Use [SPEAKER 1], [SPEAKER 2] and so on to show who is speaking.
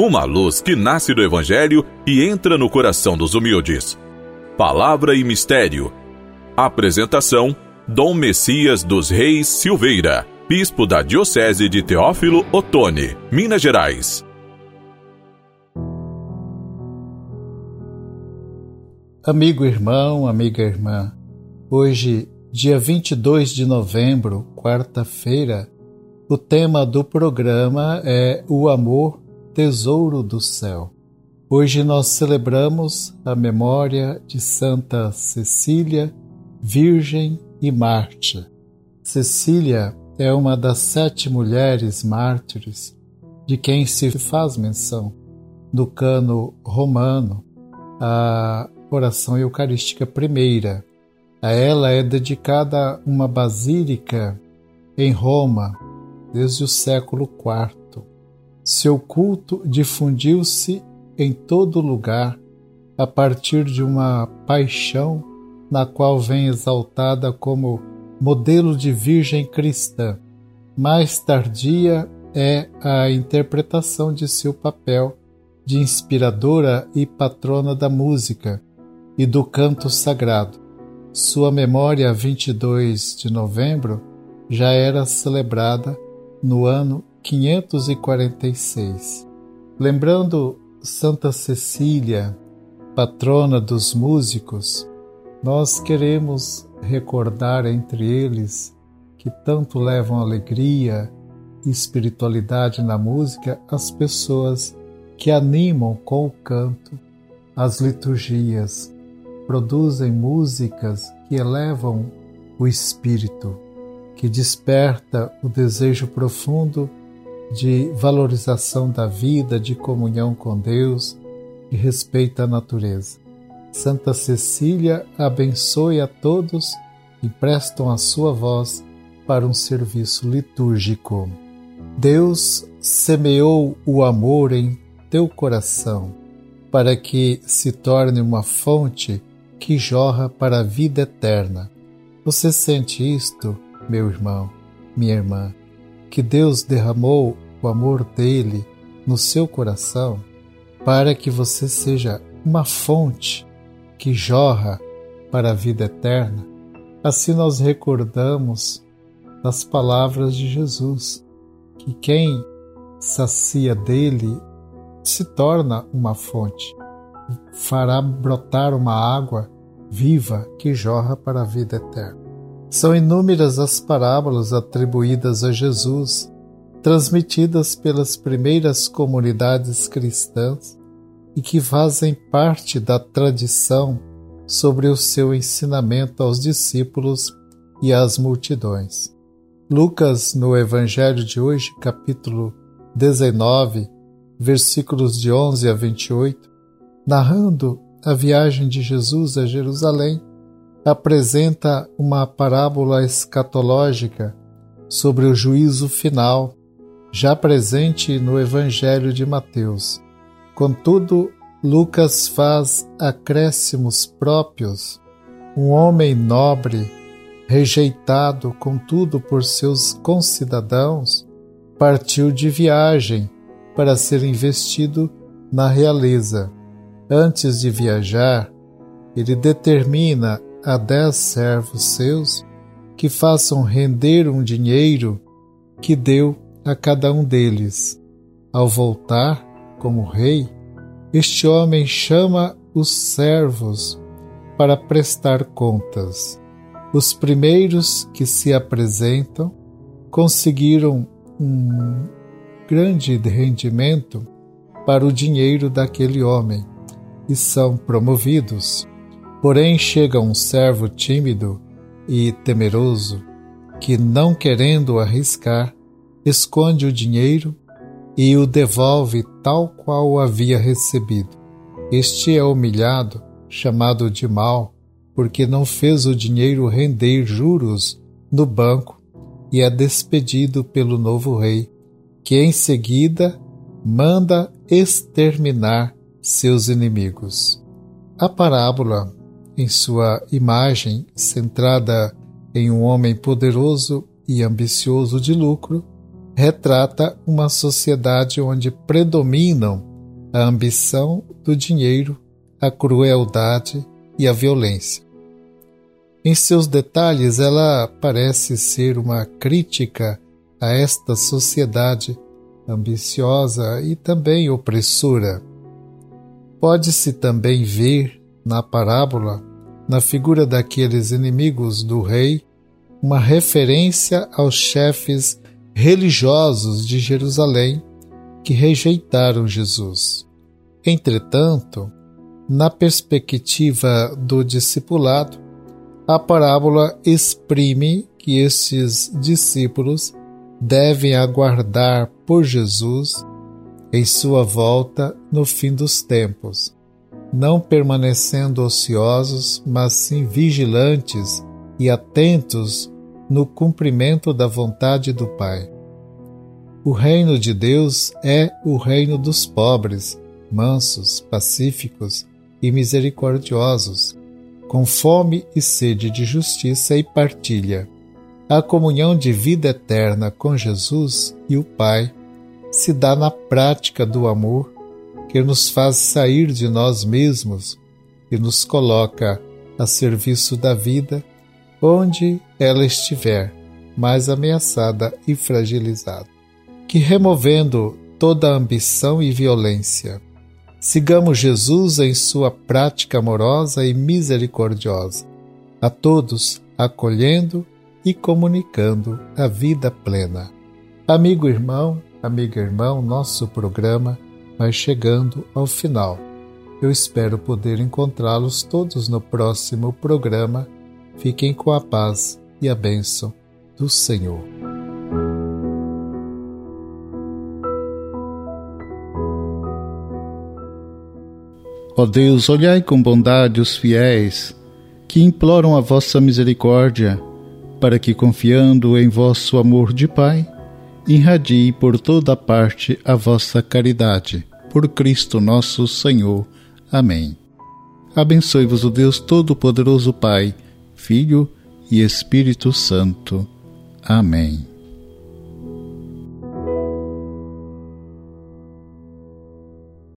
[SPEAKER 1] uma luz que nasce do Evangelho e entra no coração dos humildes. Palavra e Mistério. Apresentação: Dom Messias dos Reis Silveira, Bispo da Diocese de Teófilo Otoni, Minas Gerais.
[SPEAKER 2] Amigo irmão, amiga irmã, hoje, dia 22 de novembro, quarta-feira, o tema do programa é O Amor, Tesouro do Céu. Hoje nós celebramos a memória de Santa Cecília, Virgem e Mártir. Cecília é uma das sete mulheres mártires de quem se faz menção no cano romano, a oração eucarística primeira. A ela é dedicada uma basílica em Roma, desde o século IV. Seu culto difundiu-se em todo lugar a partir de uma paixão na qual vem exaltada como modelo de virgem cristã. Mais tardia é a interpretação de seu papel de inspiradora e patrona da música e do canto sagrado. Sua memória, 22 de novembro, já era celebrada no ano 546. Lembrando Santa Cecília, patrona dos músicos, nós queremos recordar entre eles que tanto levam alegria e espiritualidade na música as pessoas que animam com o canto as liturgias, produzem músicas que elevam o espírito que desperta o desejo profundo de valorização da vida, de comunhão com Deus, e respeita a natureza. Santa Cecília abençoe a todos e prestam a sua voz para um serviço litúrgico. Deus semeou o amor em teu coração para que se torne uma fonte que jorra para a vida eterna. Você sente isto? meu irmão, minha irmã, que Deus derramou o amor dele no seu coração para que você seja uma fonte que jorra para a vida eterna. Assim nós recordamos das palavras de Jesus, que quem sacia dele se torna uma fonte, fará brotar uma água viva que jorra para a vida eterna. São inúmeras as parábolas atribuídas a Jesus, transmitidas pelas primeiras comunidades cristãs e que fazem parte da tradição sobre o seu ensinamento aos discípulos e às multidões. Lucas, no Evangelho de hoje, capítulo 19, versículos de 11 a 28, narrando a viagem de Jesus a Jerusalém, apresenta uma parábola escatológica sobre o juízo final, já presente no Evangelho de Mateus. Contudo, Lucas faz acréscimos próprios. Um homem nobre, rejeitado contudo por seus concidadãos, partiu de viagem para ser investido na realeza. Antes de viajar, ele determina a dez servos seus que façam render um dinheiro que deu a cada um deles. Ao voltar, como rei, este homem chama os servos para prestar contas. Os primeiros que se apresentam conseguiram um grande rendimento para o dinheiro daquele homem e são promovidos. Porém, chega um servo tímido e temeroso que, não querendo arriscar, esconde o dinheiro e o devolve tal qual o havia recebido. Este é humilhado, chamado de mal, porque não fez o dinheiro render juros no banco e é despedido pelo novo rei, que em seguida manda exterminar seus inimigos. A parábola em sua imagem centrada em um homem poderoso e ambicioso de lucro, retrata uma sociedade onde predominam a ambição do dinheiro, a crueldade e a violência. Em seus detalhes, ela parece ser uma crítica a esta sociedade ambiciosa e também opressora. Pode-se também ver na parábola, na figura daqueles inimigos do rei, uma referência aos chefes religiosos de Jerusalém que rejeitaram Jesus. Entretanto, na perspectiva do discipulado, a parábola exprime que estes discípulos devem aguardar por Jesus em sua volta no fim dos tempos, não permanecendo ociosos, mas sim vigilantes e atentos no cumprimento da vontade do Pai. O reino de Deus é o reino dos pobres, mansos, pacíficos e misericordiosos, com fome e sede de justiça e partilha. A comunhão de vida eterna com Jesus e o Pai se dá na prática do amor que nos faz sair de nós mesmos e nos coloca a serviço da vida onde ela estiver mais ameaçada e fragilizada. Que removendo toda ambição e violência, sigamos Jesus em sua prática amorosa e misericordiosa, a todos acolhendo e comunicando a vida plena. Amigo irmão, amiga irmão, nosso programa vai chegando ao final. Eu espero poder encontrá-los todos no próximo programa Fiquem com a paz e a bênção do Senhor.
[SPEAKER 3] Ó Deus, olhai com bondade os fiéis que imploram a vossa misericórdia, para que, confiando em vosso amor de Pai, irradie por toda parte a vossa caridade. Por Cristo nosso Senhor. Amém. Abençoe-vos o Deus Todo-Poderoso Pai Filho e Espírito Santo. Amém.